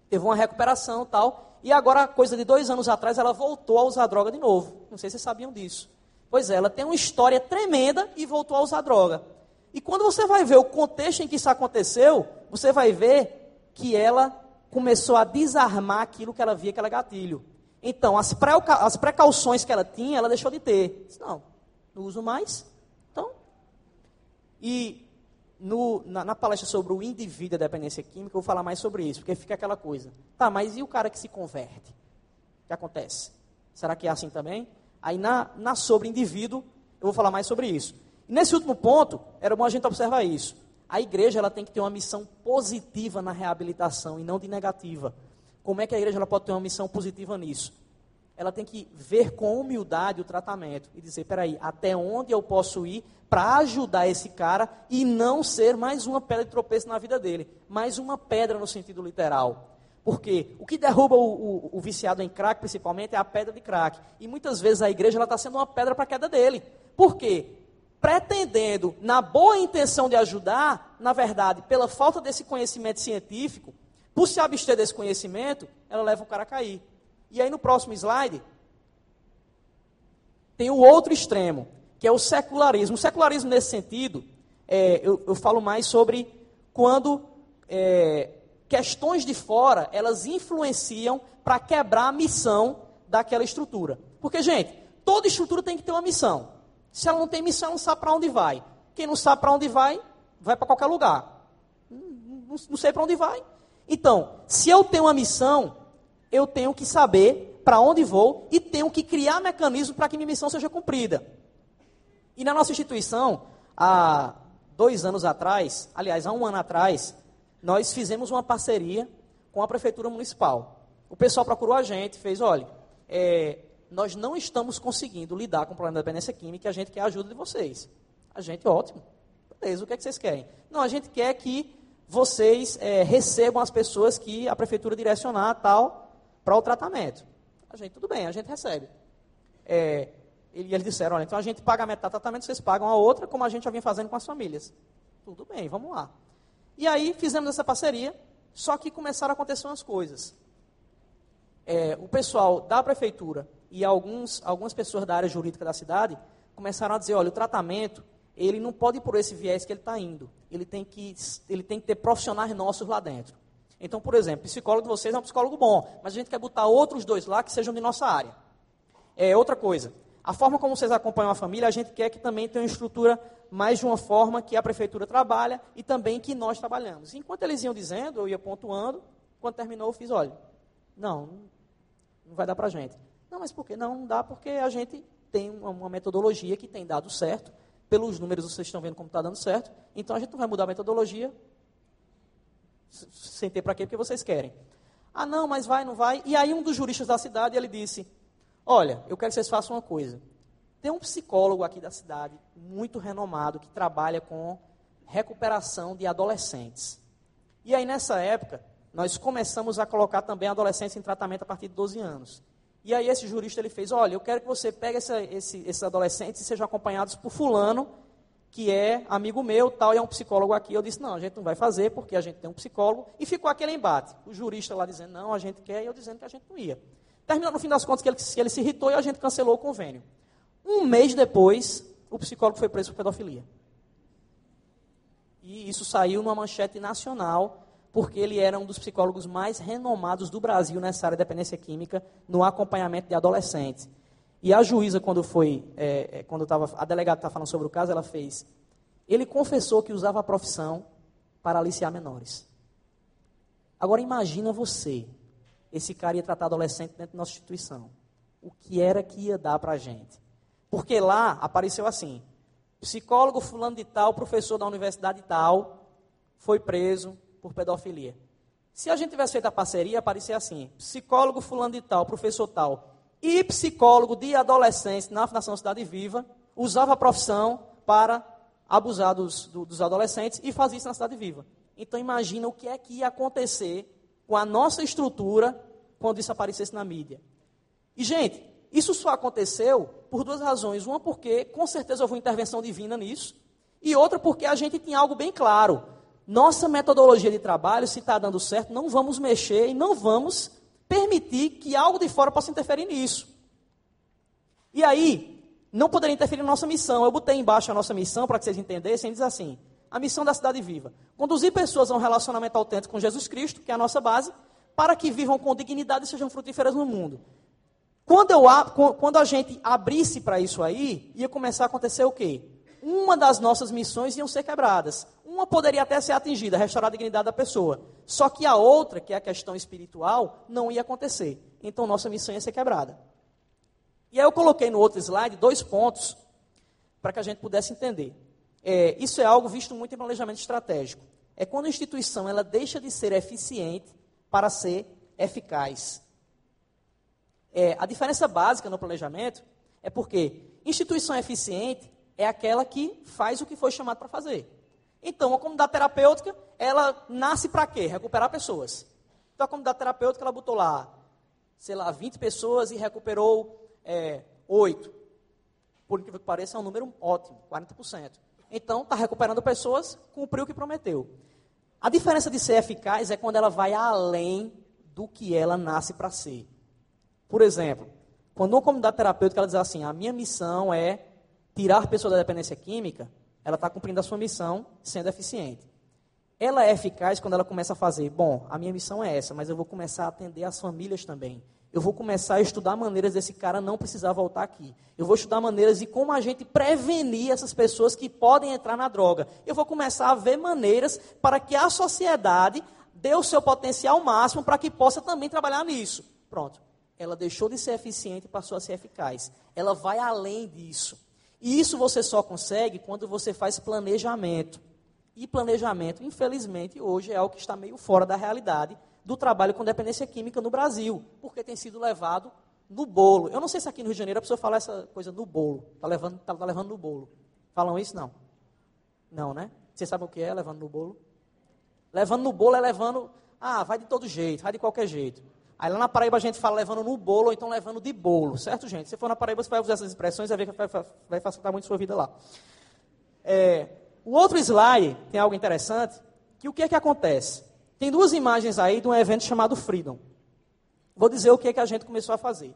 Teve uma recuperação tal. E agora, coisa de dois anos atrás, ela voltou a usar droga de novo. Não sei se vocês sabiam disso. Pois é, ela tem uma história tremenda e voltou a usar droga. E quando você vai ver o contexto em que isso aconteceu, você vai ver que ela começou a desarmar aquilo que ela via que era gatilho. Então, as, as precauções que ela tinha, ela deixou de ter. Disse, não, não uso mais. Então, e no, na, na, palestra sobre o indivíduo e a dependência química, eu vou falar mais sobre isso, porque fica aquela coisa. Tá, mas e o cara que se converte? O que acontece? Será que é assim também? Aí na, na sobre indivíduo, eu vou falar mais sobre isso. E nesse último ponto, era bom a gente observar isso. A igreja ela tem que ter uma missão positiva na reabilitação e não de negativa. Como é que a igreja ela pode ter uma missão positiva nisso? Ela tem que ver com humildade o tratamento e dizer: peraí, até onde eu posso ir para ajudar esse cara e não ser mais uma pedra de tropeço na vida dele, mais uma pedra no sentido literal. Porque o que derruba o, o, o viciado em crack, principalmente, é a pedra de crack. E muitas vezes a igreja está sendo uma pedra para a queda dele. Por quê? Pretendendo, na boa intenção de ajudar, na verdade, pela falta desse conhecimento científico, por se abster desse conhecimento, ela leva o cara a cair. E aí no próximo slide, tem o outro extremo, que é o secularismo. O secularismo, nesse sentido, é, eu, eu, falo mais sobre quando é, questões de fora, elas influenciam para quebrar a missão daquela estrutura. Porque, gente, toda estrutura tem que ter uma missão. Se ela não tem missão, ela não sabe para onde vai. Quem não sabe para onde vai, vai para qualquer lugar. Não, não sei para onde vai. Então, se eu tenho uma missão, eu tenho que saber para onde vou e tenho que criar mecanismos para que minha missão seja cumprida. E na nossa instituição, há dois anos atrás, aliás, há um ano atrás, nós fizemos uma parceria com a Prefeitura Municipal. O pessoal procurou a gente, fez, olha, é, nós não estamos conseguindo lidar com o problema da dependência química a gente quer a ajuda de vocês. A gente, ótimo. Beleza, o que, é que vocês querem? Não, a gente quer que vocês é, recebam as pessoas que a prefeitura direcionar tal para o tratamento. A gente, tudo bem, a gente recebe. É, e eles disseram, olha, então a gente paga metade do tratamento, vocês pagam a outra, como a gente já vinha fazendo com as famílias. Tudo bem, vamos lá. E aí fizemos essa parceria, só que começaram a acontecer umas coisas. É, o pessoal da prefeitura e alguns, algumas pessoas da área jurídica da cidade começaram a dizer, olha, o tratamento, ele não pode ir por esse viés que ele está indo. Ele tem, que, ele tem que ter profissionais nossos lá dentro. Então, por exemplo, psicólogo de vocês é um psicólogo bom, mas a gente quer botar outros dois lá que sejam de nossa área. É outra coisa. A forma como vocês acompanham a família, a gente quer que também tenha uma estrutura mais de uma forma que a prefeitura trabalha e também que nós trabalhamos. Enquanto eles iam dizendo, eu ia pontuando, quando terminou eu fiz, olha, não, não vai dar para a gente. Não, mas por quê? Não, não dá porque a gente tem uma, uma metodologia que tem dado certo, pelos números vocês estão vendo como está dando certo, então a gente não vai mudar a metodologia sem ter para quê, porque vocês querem. Ah, não, mas vai, não vai. E aí um dos juristas da cidade, ele disse, Olha, eu quero que vocês façam uma coisa. Tem um psicólogo aqui da cidade, muito renomado, que trabalha com recuperação de adolescentes. E aí, nessa época, nós começamos a colocar também adolescentes em tratamento a partir de 12 anos. E aí, esse jurista ele fez: Olha, eu quero que você pegue essa, esse, esses adolescentes e sejam acompanhados por Fulano, que é amigo meu, tal, e é um psicólogo aqui. Eu disse: Não, a gente não vai fazer, porque a gente tem um psicólogo. E ficou aquele embate. O jurista lá dizendo: Não, a gente quer, e eu dizendo que a gente não ia. Terminou no fim das contas que ele, que ele se irritou e a gente cancelou o convênio. Um mês depois, o psicólogo foi preso por pedofilia. E isso saiu numa manchete nacional, porque ele era um dos psicólogos mais renomados do Brasil nessa área de dependência química, no acompanhamento de adolescentes. E a juíza, quando foi, é, é quando tava, a delegada estava falando sobre o caso, ela fez. Ele confessou que usava a profissão para aliciar menores. Agora imagina você, esse cara ia tratar adolescente dentro da nossa instituição. O que era que ia dar para a gente? Porque lá apareceu assim: psicólogo fulano de tal, professor da universidade tal, foi preso por pedofilia. Se a gente tivesse feito a parceria, aparecia assim: psicólogo fulano de tal, professor tal, e psicólogo de adolescentes na Fundação Cidade Viva, usava a profissão para abusar dos, do, dos adolescentes e fazer isso na Cidade Viva. Então imagina o que é que ia acontecer com a nossa estrutura quando isso aparecesse na mídia. E, gente, isso só aconteceu por duas razões. Uma, porque com certeza houve intervenção divina nisso. E outra, porque a gente tinha algo bem claro. Nossa metodologia de trabalho, se está dando certo, não vamos mexer e não vamos permitir que algo de fora possa interferir nisso. E aí, não poderia interferir na nossa missão. Eu botei embaixo a nossa missão para que vocês entendessem, diz assim: a missão da cidade viva. Conduzir pessoas a um relacionamento autêntico com Jesus Cristo, que é a nossa base, para que vivam com dignidade e sejam frutíferas no mundo. Quando, eu, quando a gente abrisse para isso aí, ia começar a acontecer o quê? Uma das nossas missões iam ser quebradas. Uma poderia até ser atingida, restaurar a dignidade da pessoa. Só que a outra, que é a questão espiritual, não ia acontecer. Então nossa missão ia ser quebrada. E aí eu coloquei no outro slide dois pontos para que a gente pudesse entender. É, isso é algo visto muito em planejamento estratégico. É quando a instituição ela deixa de ser eficiente para ser eficaz. É, a diferença básica no planejamento é porque instituição eficiente é aquela que faz o que foi chamado para fazer. Então, a comunidade terapêutica, ela nasce para quê? Recuperar pessoas. Então, a comunidade terapêutica, ela botou lá, sei lá, 20 pessoas e recuperou é, 8. Por incrível que pareça, é um número ótimo, 40%. Então, está recuperando pessoas, cumpriu o que prometeu. A diferença de ser eficaz é quando ela vai além do que ela nasce para ser. Por exemplo, quando uma comunidade terapêutica ela diz assim, a minha missão é tirar pessoas da dependência química, ela está cumprindo a sua missão sendo eficiente. Ela é eficaz quando ela começa a fazer, bom, a minha missão é essa, mas eu vou começar a atender as famílias também. Eu vou começar a estudar maneiras desse cara não precisar voltar aqui. Eu vou estudar maneiras de como a gente prevenir essas pessoas que podem entrar na droga. Eu vou começar a ver maneiras para que a sociedade dê o seu potencial máximo para que possa também trabalhar nisso. Pronto. Ela deixou de ser eficiente e passou a ser eficaz. Ela vai além disso. E isso você só consegue quando você faz planejamento. E planejamento, infelizmente, hoje é algo que está meio fora da realidade do trabalho com dependência química no Brasil, porque tem sido levado no bolo. Eu não sei se aqui no Rio de Janeiro a pessoa fala essa coisa no bolo. Está levando, tá, tá levando no bolo. Falam isso? Não. Não, né? Você sabe o que é levando no bolo? Levando no bolo é levando. Ah, vai de todo jeito, vai de qualquer jeito. Aí lá na Paraíba a gente fala levando no bolo ou então levando de bolo, certo, gente? Se for na Paraíba, você vai usar essas expressões vai ver que vai, vai facilitar muito a sua vida lá. É, o outro slide tem algo interessante, que o que é que acontece? Tem duas imagens aí de um evento chamado Freedom. Vou dizer o que, é que a gente começou a fazer.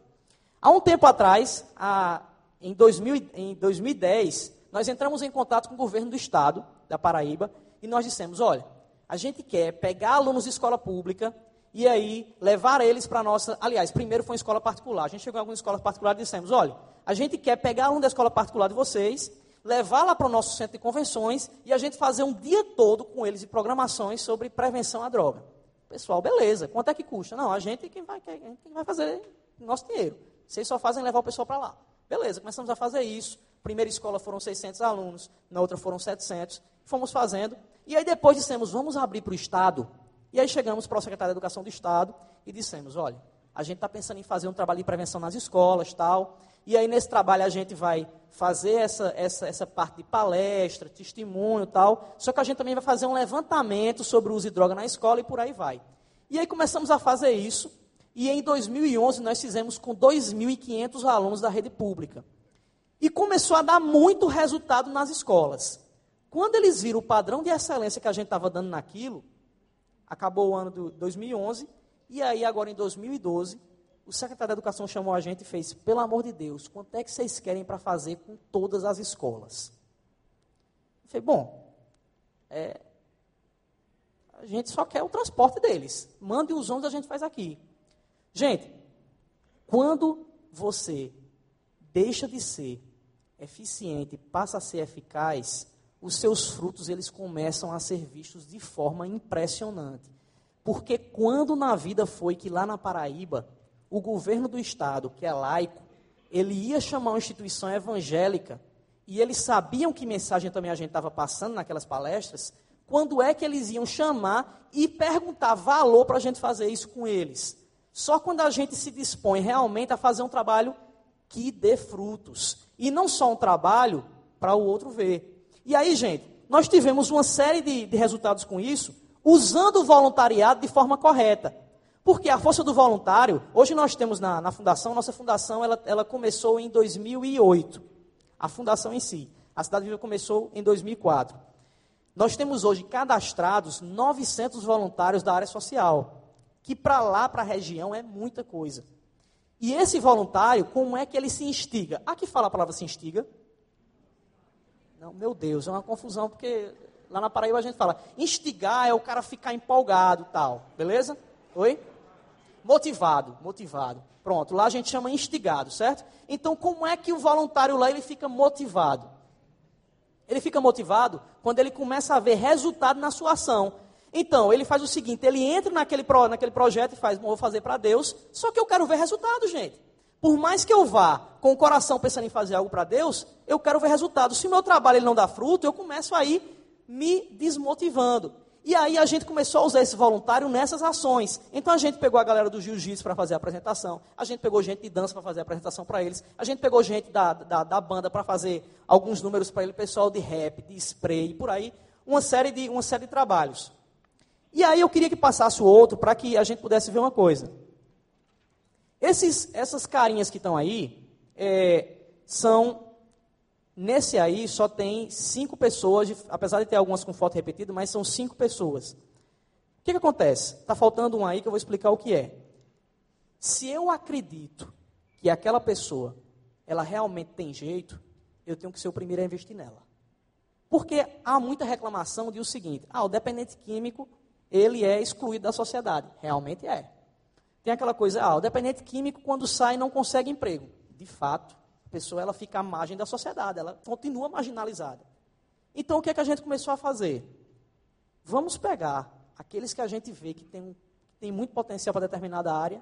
Há um tempo atrás, a, em, 2000, em 2010, nós entramos em contato com o governo do estado da Paraíba e nós dissemos: olha, a gente quer pegar alunos de escola pública e aí levar eles para a nossa. Aliás, primeiro foi em escola particular. A gente chegou em algumas escolas particulares e dissemos: olha, a gente quer pegar aluno da escola particular de vocês levar lá para o nosso centro de convenções e a gente fazer um dia todo com eles de programações sobre prevenção à droga. Pessoal, beleza, quanto é que custa? Não, a gente quem vai, quem vai fazer nosso dinheiro. Vocês só fazem levar o pessoal para lá. Beleza, começamos a fazer isso. Primeira escola foram 600 alunos, na outra foram 700. Fomos fazendo. E aí depois dissemos, vamos abrir para o Estado. E aí chegamos para o secretário de Educação do Estado e dissemos, olha, a gente está pensando em fazer um trabalho de prevenção nas escolas, tal. E aí, nesse trabalho, a gente vai fazer essa, essa, essa parte de palestra, testemunho tal. Só que a gente também vai fazer um levantamento sobre o uso de droga na escola e por aí vai. E aí começamos a fazer isso. E em 2011 nós fizemos com 2.500 alunos da rede pública. E começou a dar muito resultado nas escolas. Quando eles viram o padrão de excelência que a gente estava dando naquilo, acabou o ano de 2011, e aí agora em 2012 o secretário da Educação chamou a gente e fez: pelo amor de Deus, quanto é que vocês querem para fazer com todas as escolas? Eu falei: bom, é, a gente só quer o transporte deles. Mande os ônibus, a gente faz aqui. Gente, quando você deixa de ser eficiente, passa a ser eficaz, os seus frutos eles começam a ser vistos de forma impressionante. Porque quando na vida foi que lá na Paraíba o governo do Estado, que é laico, ele ia chamar uma instituição evangélica, e eles sabiam que mensagem também a gente estava passando naquelas palestras, quando é que eles iam chamar e perguntar valor para a gente fazer isso com eles. Só quando a gente se dispõe realmente a fazer um trabalho que dê frutos. E não só um trabalho para o outro ver. E aí, gente, nós tivemos uma série de, de resultados com isso, usando o voluntariado de forma correta. Porque a força do voluntário, hoje nós temos na, na fundação, nossa fundação ela, ela começou em 2008. A fundação em si. A Cidade Viva começou em 2004. Nós temos hoje cadastrados 900 voluntários da área social, que para lá, para a região, é muita coisa. E esse voluntário, como é que ele se instiga? Aqui fala a palavra se instiga? Não, meu Deus, é uma confusão, porque lá na Paraíba a gente fala, instigar é o cara ficar empolgado tal, beleza? Oi? Motivado, motivado. Pronto, lá a gente chama instigado, certo? Então, como é que o voluntário lá ele fica motivado? Ele fica motivado quando ele começa a ver resultado na sua ação. Então, ele faz o seguinte: ele entra naquele, pro, naquele projeto e faz, vou fazer para Deus, só que eu quero ver resultado, gente. Por mais que eu vá com o coração pensando em fazer algo para Deus, eu quero ver resultado. Se o meu trabalho ele não dá fruto, eu começo aí me desmotivando. E aí a gente começou a usar esse voluntário nessas ações. Então a gente pegou a galera do jiu-jitsu para fazer a apresentação, a gente pegou gente de dança para fazer a apresentação para eles, a gente pegou gente da, da, da banda para fazer alguns números para ele, pessoal de rap, de spray, por aí, uma série de, uma série de trabalhos. E aí eu queria que passasse o outro para que a gente pudesse ver uma coisa. Esses, essas carinhas que estão aí é, são Nesse aí só tem cinco pessoas, apesar de ter algumas com foto repetida, mas são cinco pessoas. O que, que acontece? Está faltando um aí que eu vou explicar o que é. Se eu acredito que aquela pessoa, ela realmente tem jeito, eu tenho que ser o primeiro a investir nela. Porque há muita reclamação de o seguinte, ah, o dependente químico, ele é excluído da sociedade. Realmente é. Tem aquela coisa, ah, o dependente químico quando sai não consegue emprego. De fato, pessoa ela fica à margem da sociedade, ela continua marginalizada. Então o que é que a gente começou a fazer? Vamos pegar aqueles que a gente vê que tem, tem muito potencial para determinada área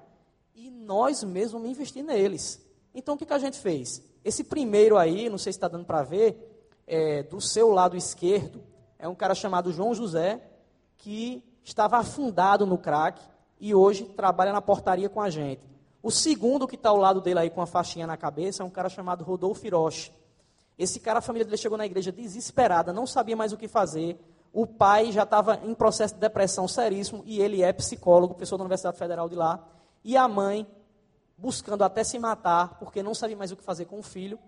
e nós mesmos investir neles. Então o que, que a gente fez? Esse primeiro aí, não sei se está dando para ver, é, do seu lado esquerdo, é um cara chamado João José, que estava afundado no crack e hoje trabalha na portaria com a gente. O segundo que está ao lado dele aí com a faixinha na cabeça é um cara chamado Rodolfo Hiroshi. Esse cara, a família dele chegou na igreja desesperada, não sabia mais o que fazer. O pai já estava em processo de depressão seríssimo e ele é psicólogo, professor da Universidade Federal de lá. E a mãe buscando até se matar porque não sabia mais o que fazer com o filho.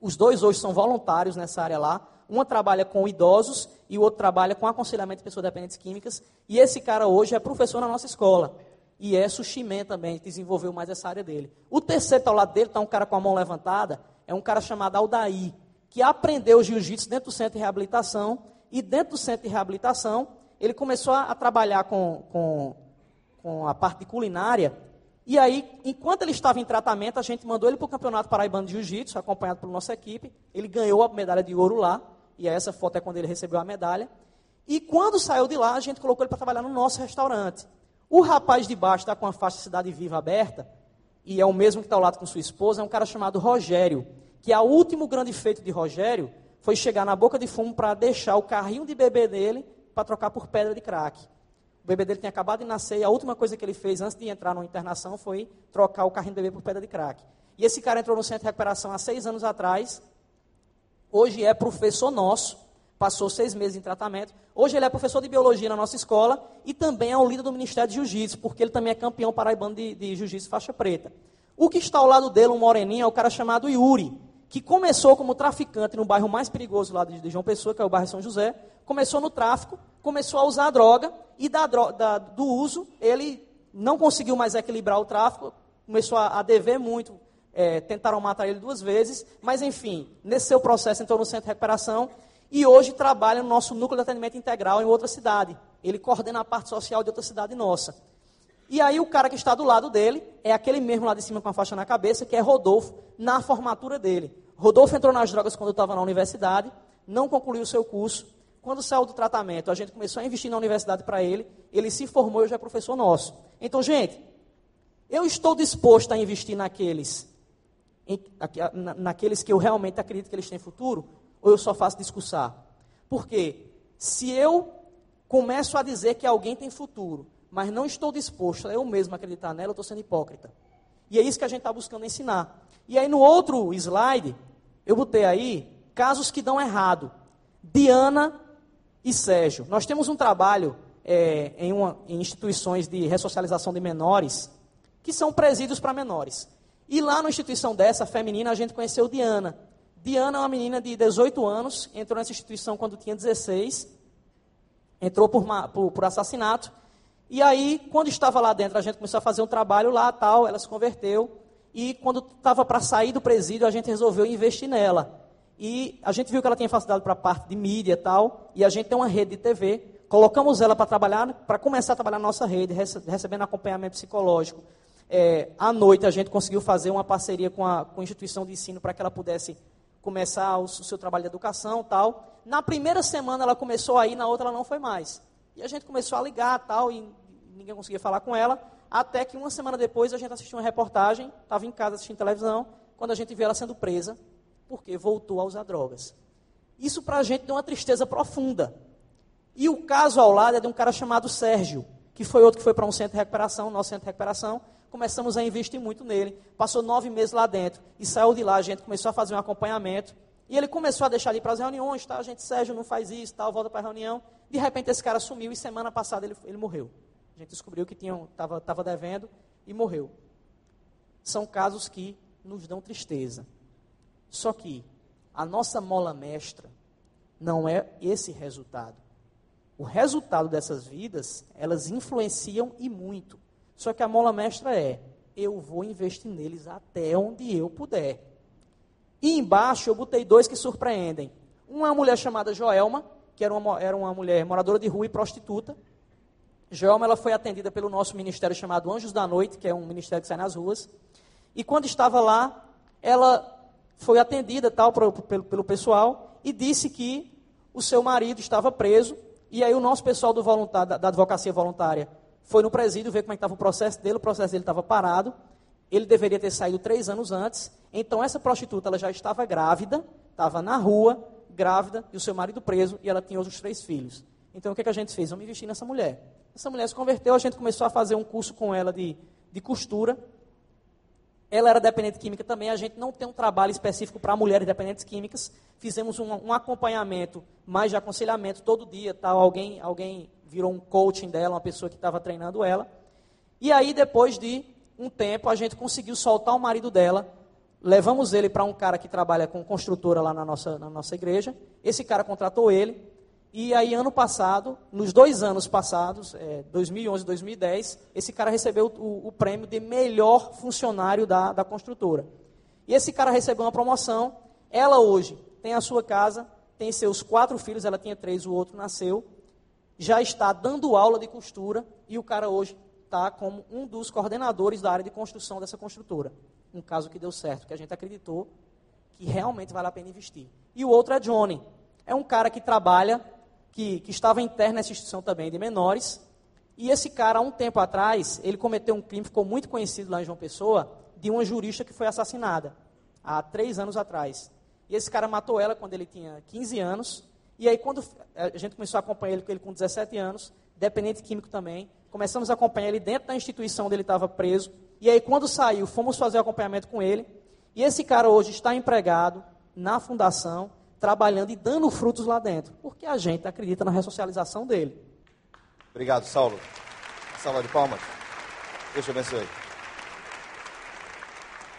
Os dois hoje são voluntários nessa área lá. Uma trabalha com idosos e o outro trabalha com aconselhamento de pessoas dependentes químicas. E esse cara hoje é professor na nossa escola. E é Sushimé também, desenvolveu mais essa área dele. O terceiro está ao lado dele, está um cara com a mão levantada, é um cara chamado Aldaí, que aprendeu jiu-jitsu dentro do centro de reabilitação, e dentro do centro de reabilitação, ele começou a, a trabalhar com, com, com a parte de culinária, e aí, enquanto ele estava em tratamento, a gente mandou ele para o Campeonato Paraibano de Jiu-Jitsu, acompanhado pela nossa equipe, ele ganhou a medalha de ouro lá, e essa foto é quando ele recebeu a medalha, e quando saiu de lá, a gente colocou ele para trabalhar no nosso restaurante. O rapaz de baixo está com a faixa Cidade Viva aberta, e é o mesmo que está ao lado com sua esposa, é um cara chamado Rogério, que o último grande feito de Rogério foi chegar na boca de fumo para deixar o carrinho de bebê dele para trocar por pedra de crack. O bebê dele tinha acabado de nascer e a última coisa que ele fez antes de entrar numa internação foi trocar o carrinho de bebê por pedra de crack. E esse cara entrou no centro de recuperação há seis anos atrás, hoje é professor nosso, passou seis meses em tratamento. Hoje ele é professor de biologia na nossa escola e também é o líder do Ministério de Jiu-Jitsu, porque ele também é campeão paraibano de, de Jiu-Jitsu faixa preta. O que está ao lado dele, um moreninho, é o cara chamado Yuri, que começou como traficante no bairro mais perigoso lá de, João Pessoa, que é o bairro São José. Começou no tráfico, começou a usar a droga e da, da, do uso ele não conseguiu mais equilibrar o tráfico, começou a, a dever muito, é, tentaram matar ele duas vezes, mas enfim, nesse seu processo entrou no centro de recuperação e hoje trabalha no nosso núcleo de atendimento integral em outra cidade. Ele coordena a parte social de outra cidade nossa. E aí o cara que está do lado dele é aquele mesmo lá de cima com a faixa na cabeça, que é Rodolfo, na formatura dele. Rodolfo entrou nas drogas quando estava na universidade, não concluiu o seu curso. Quando saiu do tratamento, a gente começou a investir na universidade para ele, ele se formou e já é professor nosso. Então, gente, eu estou disposto a investir naqueles, naqueles que eu realmente acredito que eles têm futuro, ou eu só faço discursar? Porque se eu começo a dizer que alguém tem futuro, mas não estou disposto a eu mesmo acreditar nela, eu estou sendo hipócrita. E é isso que a gente está buscando ensinar. E aí no outro slide, eu botei aí casos que dão errado. Diana e Sérgio. Nós temos um trabalho é, em, uma, em instituições de ressocialização de menores, que são presídios para menores. E lá na instituição dessa, feminina, a gente conheceu Diana. Diana é uma menina de 18 anos, entrou nessa instituição quando tinha 16, entrou por, por, por assassinato, e aí, quando estava lá dentro, a gente começou a fazer um trabalho lá, tal, ela se converteu, e quando estava para sair do presídio, a gente resolveu investir nela. E a gente viu que ela tinha facilidade para a parte de mídia e tal, e a gente tem uma rede de TV, colocamos ela para trabalhar, para começar a trabalhar na nossa rede, recebendo acompanhamento psicológico. É, à noite a gente conseguiu fazer uma parceria com a, com a instituição de ensino para que ela pudesse começar o, o seu trabalho de educação tal. Na primeira semana ela começou aí, na outra ela não foi mais. E a gente começou a ligar tal, e ninguém conseguia falar com ela, até que uma semana depois a gente assistiu uma reportagem, estava em casa assistindo televisão, quando a gente viu ela sendo presa, porque voltou a usar drogas. Isso para a gente deu uma tristeza profunda. E o caso ao lado é de um cara chamado Sérgio, que foi outro que foi para um centro de recuperação, nosso centro de recuperação. Começamos a investir muito nele. Passou nove meses lá dentro e saiu de lá. A gente começou a fazer um acompanhamento. E ele começou a deixar ali para as reuniões, tá? A gente, Sérgio, não faz isso, tal, volta para a reunião. De repente esse cara sumiu e semana passada ele, ele morreu. A gente descobriu que estava tava devendo e morreu. São casos que nos dão tristeza. Só que a nossa mola mestra não é esse resultado o resultado dessas vidas, elas influenciam e muito. Só que a mola mestra é: eu vou investir neles até onde eu puder. E embaixo eu botei dois que surpreendem. Uma mulher chamada Joelma, que era uma, era uma mulher moradora de rua e prostituta. Joelma ela foi atendida pelo nosso ministério chamado Anjos da Noite, que é um ministério que sai nas ruas. E quando estava lá, ela foi atendida tal pelo, pelo, pelo pessoal e disse que o seu marido estava preso e aí o nosso pessoal do voluntário, da, advocacia voluntária foi no presídio ver como é estava o processo dele, o processo dele estava parado, ele deveria ter saído três anos antes, então essa prostituta ela já estava grávida, estava na rua, grávida, e o seu marido preso, e ela tinha outros três filhos. Então o que, é que a gente fez? Vamos investir nessa mulher. Essa mulher se converteu, a gente começou a fazer um curso com ela de, de costura, ela era dependente química também. A gente não tem um trabalho específico para mulheres dependentes químicas. Fizemos um, um, acompanhamento, mais de aconselhamento todo dia. Tal. Alguém, alguém virou um coaching dela, uma pessoa que estava treinando ela. E aí, depois de um tempo, a gente conseguiu soltar o marido dela. Levamos ele para um cara que trabalha com construtora lá na nossa, na nossa igreja. Esse cara contratou ele. E aí, ano passado, nos dois anos passados, é, 2011 e 2010, esse cara recebeu o, o, prêmio de melhor funcionário da, da construtora. E esse cara recebeu uma promoção. Ela hoje tem a sua casa, tem seus quatro filhos, ela tinha três, o outro nasceu. Já está dando aula de costura e o cara hoje está como um dos coordenadores da área de construção dessa construtora. Um caso que deu certo, que a gente acreditou que realmente vale a pena investir. E o outro é Johnny. É um cara que trabalha que, que estava interno nessa instituição também de menores. E esse cara, há um tempo atrás, ele cometeu um crime, ficou muito conhecido lá em João Pessoa, de uma jurista que foi assassinada, há três anos atrás. E esse cara matou ela quando ele tinha 15 anos. E aí, quando a gente começou a acompanhar ele, ele com 17 anos, dependente químico também, começamos a acompanhar ele dentro da instituição onde ele estava preso. E aí, quando saiu, fomos fazer o acompanhamento com ele. E esse cara hoje está empregado na fundação, trabalhando e dando frutos lá dentro, porque a gente acredita na ressocialização dele. Obrigado, Saulo. Salva de palmas. Deus te abençoe.